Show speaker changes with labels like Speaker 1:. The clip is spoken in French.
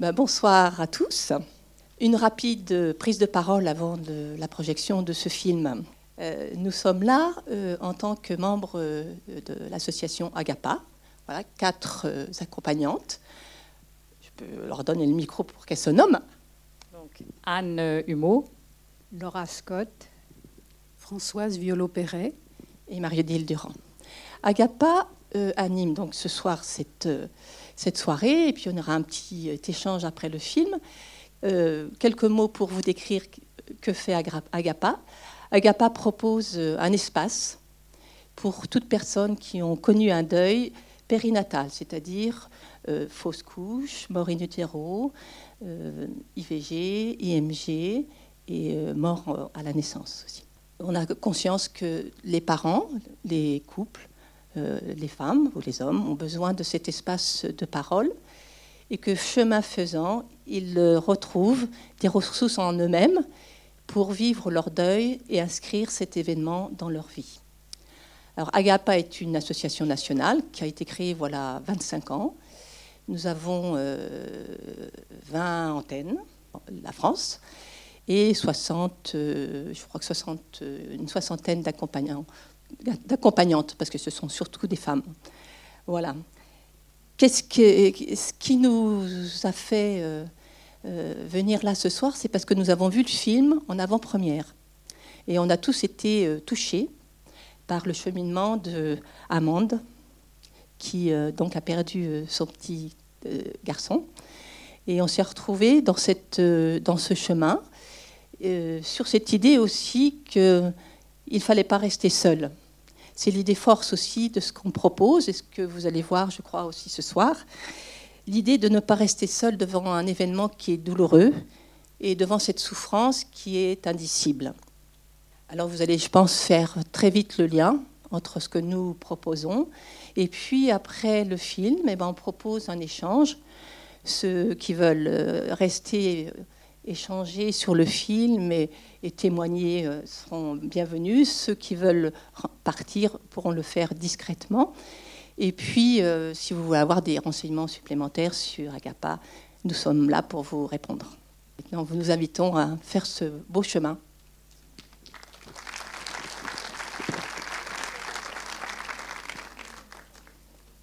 Speaker 1: Ben, bonsoir à tous. Une rapide prise de parole avant de la projection de ce film. Euh, nous sommes là euh, en tant que membres euh, de l'association Agapa, voilà, quatre accompagnantes. Je peux leur donner le micro pour qu'elles se nomment.
Speaker 2: Donc, Anne Humeau, Laura Scott, Françoise Violo-Perret
Speaker 1: et Marie-Odile Durand. Agapa anime donc ce soir cette cette soirée, et puis on aura un petit euh, échange après le film. Euh, quelques mots pour vous décrire que fait Agapa. Agapa propose euh, un espace pour toutes personnes qui ont connu un deuil périnatal, c'est-à-dire fausse couche, mort in utero, IVG, IMG et mort à la naissance aussi. On a conscience que les parents, les couples, euh, les femmes ou les hommes ont besoin de cet espace de parole et que chemin faisant, ils retrouvent des ressources en eux-mêmes pour vivre leur deuil et inscrire cet événement dans leur vie. Alors Agapa est une association nationale qui a été créée voilà 25 ans. Nous avons 20 euh, antennes, la France, et 60, euh, je crois que 60, une soixantaine d'accompagnants d'accompagnantes, parce que ce sont surtout des femmes. Voilà. Qu'est-ce ce qui nous a fait euh, euh, venir là ce soir C'est parce que nous avons vu le film en avant-première. Et on a tous été euh, touchés par le cheminement de Amande, qui donc a perdu son petit garçon. Et on s'est retrouvés dans, cette, dans ce chemin, sur cette idée aussi qu'il ne fallait pas rester seul. C'est l'idée force aussi de ce qu'on propose et ce que vous allez voir, je crois, aussi ce soir. L'idée de ne pas rester seul devant un événement qui est douloureux et devant cette souffrance qui est indicible. Alors vous allez, je pense, faire très vite le lien entre ce que nous proposons et puis après le film, eh ben, on propose un échange. Ceux qui veulent euh, rester échanger sur le film et, témoigner euh, seront bienvenus. Ceux qui veulent partir pourront le faire discrètement. Et puis, euh, si vous voulez avoir des renseignements supplémentaires sur Agapa, nous sommes là pour vous répondre. Maintenant, nous vous invitons à faire ce beau chemin.